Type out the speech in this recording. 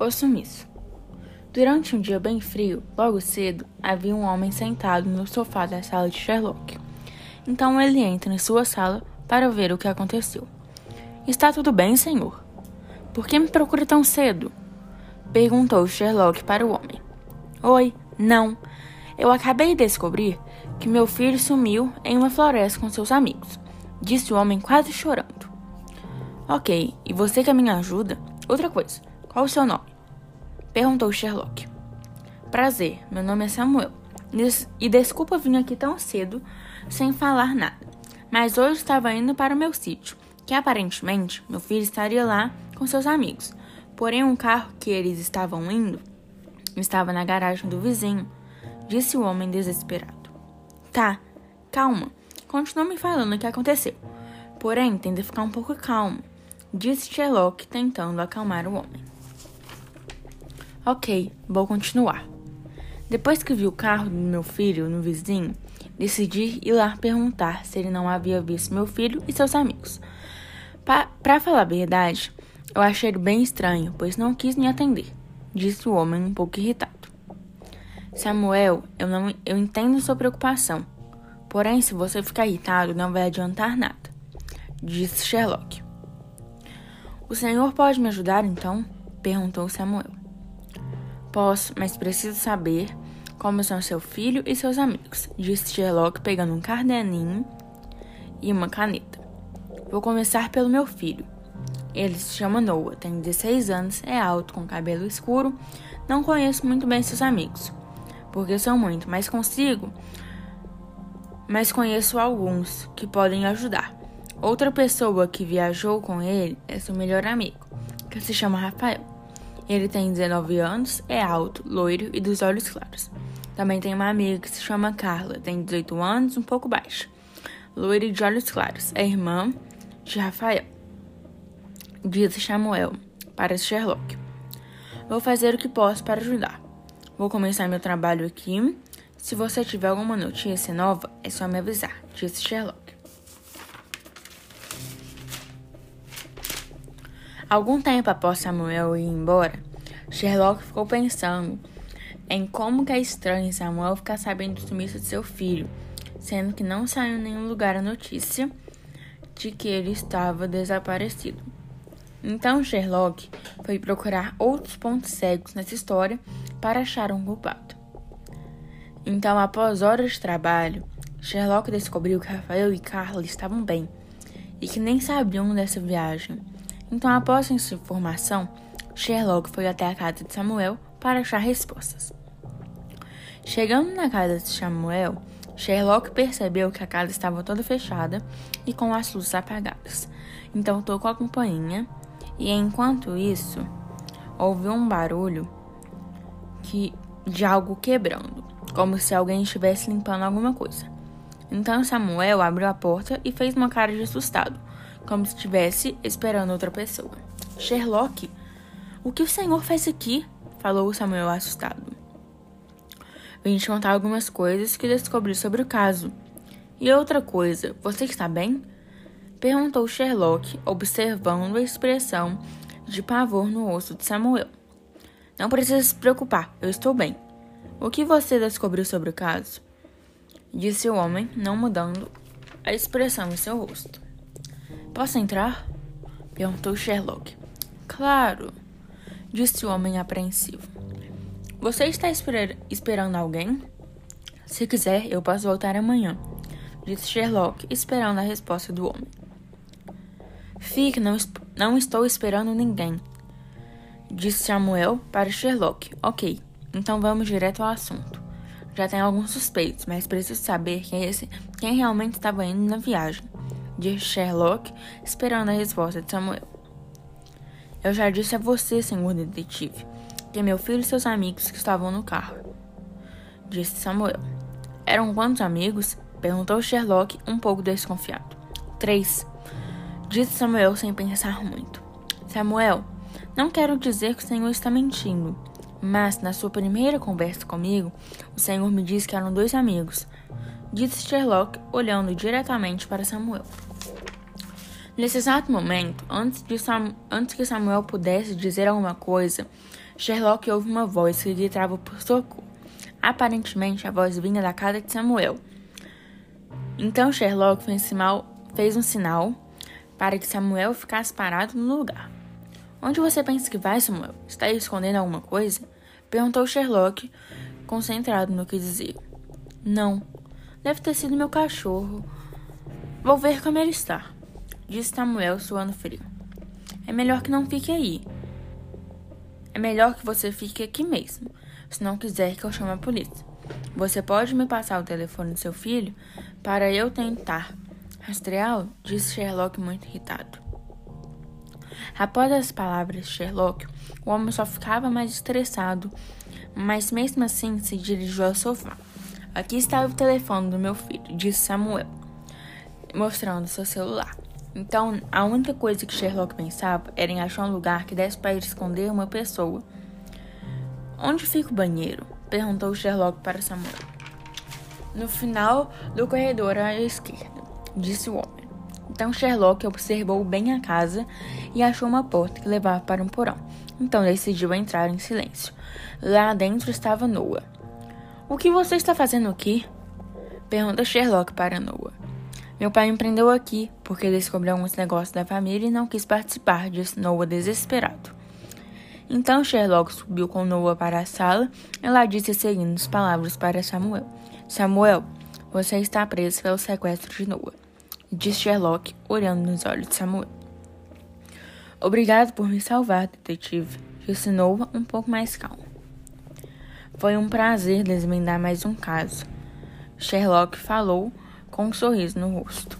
O sumiço. Durante um dia bem frio, logo cedo, havia um homem sentado no sofá da sala de Sherlock. Então ele entra em sua sala para ver o que aconteceu. Está tudo bem, senhor? Por que me procura tão cedo? Perguntou Sherlock para o homem. Oi, não. Eu acabei de descobrir que meu filho sumiu em uma floresta com seus amigos, disse o homem quase chorando. Ok, e você quer me ajuda? Outra coisa, qual o seu nome? Perguntou Sherlock. Prazer, meu nome é Samuel. E desculpa vir aqui tão cedo sem falar nada. Mas hoje estava indo para o meu sítio, que aparentemente meu filho estaria lá com seus amigos. Porém, um carro que eles estavam indo estava na garagem do vizinho, disse o homem desesperado. Tá, calma. Continua me falando o que aconteceu. Porém, tenta ficar um pouco calmo, disse Sherlock, tentando acalmar o homem. Ok, vou continuar. Depois que vi o carro do meu filho no vizinho, decidi ir lá perguntar se ele não havia visto meu filho e seus amigos. Pa Para falar a verdade, eu achei ele bem estranho, pois não quis me atender, disse o homem um pouco irritado. Samuel, eu, não, eu entendo sua preocupação. Porém, se você ficar irritado, não vai adiantar nada, disse Sherlock. O senhor pode me ajudar então? perguntou Samuel. Posso, mas preciso saber como são seu filho e seus amigos, disse Sherlock pegando um caderninho e uma caneta. Vou começar pelo meu filho. Ele se chama Noah, tem 16 anos, é alto, com cabelo escuro. Não conheço muito bem seus amigos, porque são muito, mas consigo. Mas conheço alguns que podem ajudar. Outra pessoa que viajou com ele é seu melhor amigo, que se chama Rafael. Ele tem 19 anos, é alto, loiro e dos olhos claros. Também tem uma amiga que se chama Carla, tem 18 anos, um pouco baixa, loira e de olhos claros. É irmã de Rafael. Disse Samuel para Sherlock. Vou fazer o que posso para ajudar. Vou começar meu trabalho aqui. Se você tiver alguma notícia nova, é só me avisar, disse Sherlock. Algum tempo após Samuel ir embora, Sherlock ficou pensando em como que é estranho Samuel ficar sabendo do sumiço de seu filho, sendo que não saiu em nenhum lugar a notícia de que ele estava desaparecido. Então Sherlock foi procurar outros pontos cegos nessa história para achar um culpado. Então, após horas de trabalho, Sherlock descobriu que Rafael e Carla estavam bem e que nem sabiam dessa viagem. Então, após essa informação, Sherlock foi até a casa de Samuel para achar respostas. Chegando na casa de Samuel, Sherlock percebeu que a casa estava toda fechada e com as luzes apagadas. Então tocou a campainha e enquanto isso, ouviu um barulho que de algo quebrando, como se alguém estivesse limpando alguma coisa. Então Samuel abriu a porta e fez uma cara de assustado, como se estivesse esperando outra pessoa. Sherlock, o que o senhor faz aqui? falou Samuel assustado. Vim te contar algumas coisas que descobri sobre o caso. E outra coisa, você está bem? Perguntou Sherlock, observando a expressão de pavor no rosto de Samuel. Não precisa se preocupar, eu estou bem. O que você descobriu sobre o caso? Disse o homem, não mudando a expressão em seu rosto. Posso entrar? Perguntou Sherlock. Claro, disse o homem apreensivo. Você está esper esperando alguém? Se quiser, eu posso voltar amanhã, disse Sherlock, esperando a resposta do homem. Fique, não, não estou esperando ninguém, disse Samuel para Sherlock. Ok, então vamos direto ao assunto. Já tem alguns suspeitos, mas preciso saber quem, é esse, quem realmente estava indo na viagem disse Sherlock, esperando a resposta de Samuel. Eu já disse a você, senhor detetive, que meu filho e seus amigos que estavam no carro. Disse Samuel. Eram quantos amigos? Perguntou Sherlock, um pouco desconfiado. Três. Disse Samuel sem pensar muito. Samuel, não quero dizer que o senhor está mentindo, mas na sua primeira conversa comigo, o senhor me disse que eram dois amigos. Disse Sherlock, olhando diretamente para Samuel. Nesse exato momento, antes, Sam, antes que Samuel pudesse dizer alguma coisa, Sherlock ouve uma voz que gritava por socorro. Aparentemente, a voz vinha da casa de Samuel. Então Sherlock fez um sinal para que Samuel ficasse parado no lugar. Onde você pensa que vai, Samuel? Está escondendo alguma coisa? Perguntou Sherlock, concentrado no que dizia. Não, deve ter sido meu cachorro. Vou ver como ele está disse Samuel suando frio. É melhor que não fique aí. É melhor que você fique aqui mesmo, se não quiser que eu chame a polícia. Você pode me passar o telefone do seu filho para eu tentar rastreá-lo? Disse Sherlock muito irritado. Após as palavras de Sherlock, o homem só ficava mais estressado, mas mesmo assim se dirigiu ao sofá. Aqui está o telefone do meu filho, disse Samuel, mostrando seu celular. Então, a única coisa que Sherlock pensava era em achar um lugar que desse para esconder uma pessoa. Onde fica o banheiro? perguntou Sherlock para Samuel. No final do corredor à esquerda, disse o homem. Então Sherlock observou bem a casa e achou uma porta que levava para um porão. Então decidiu entrar em silêncio. Lá dentro estava Noah. O que você está fazendo aqui? Pergunta Sherlock para Noah. Meu pai me prendeu aqui porque descobriu alguns negócios da família e não quis participar, disse Noah desesperado. Então Sherlock subiu com Noah para a sala e lá disse as palavras para Samuel: Samuel, você está preso pelo sequestro de Noah, disse Sherlock, olhando nos olhos de Samuel. Obrigado por me salvar, detetive, disse Noah um pouco mais calmo. Foi um prazer desvendar mais um caso. Sherlock falou com um sorriso no rosto.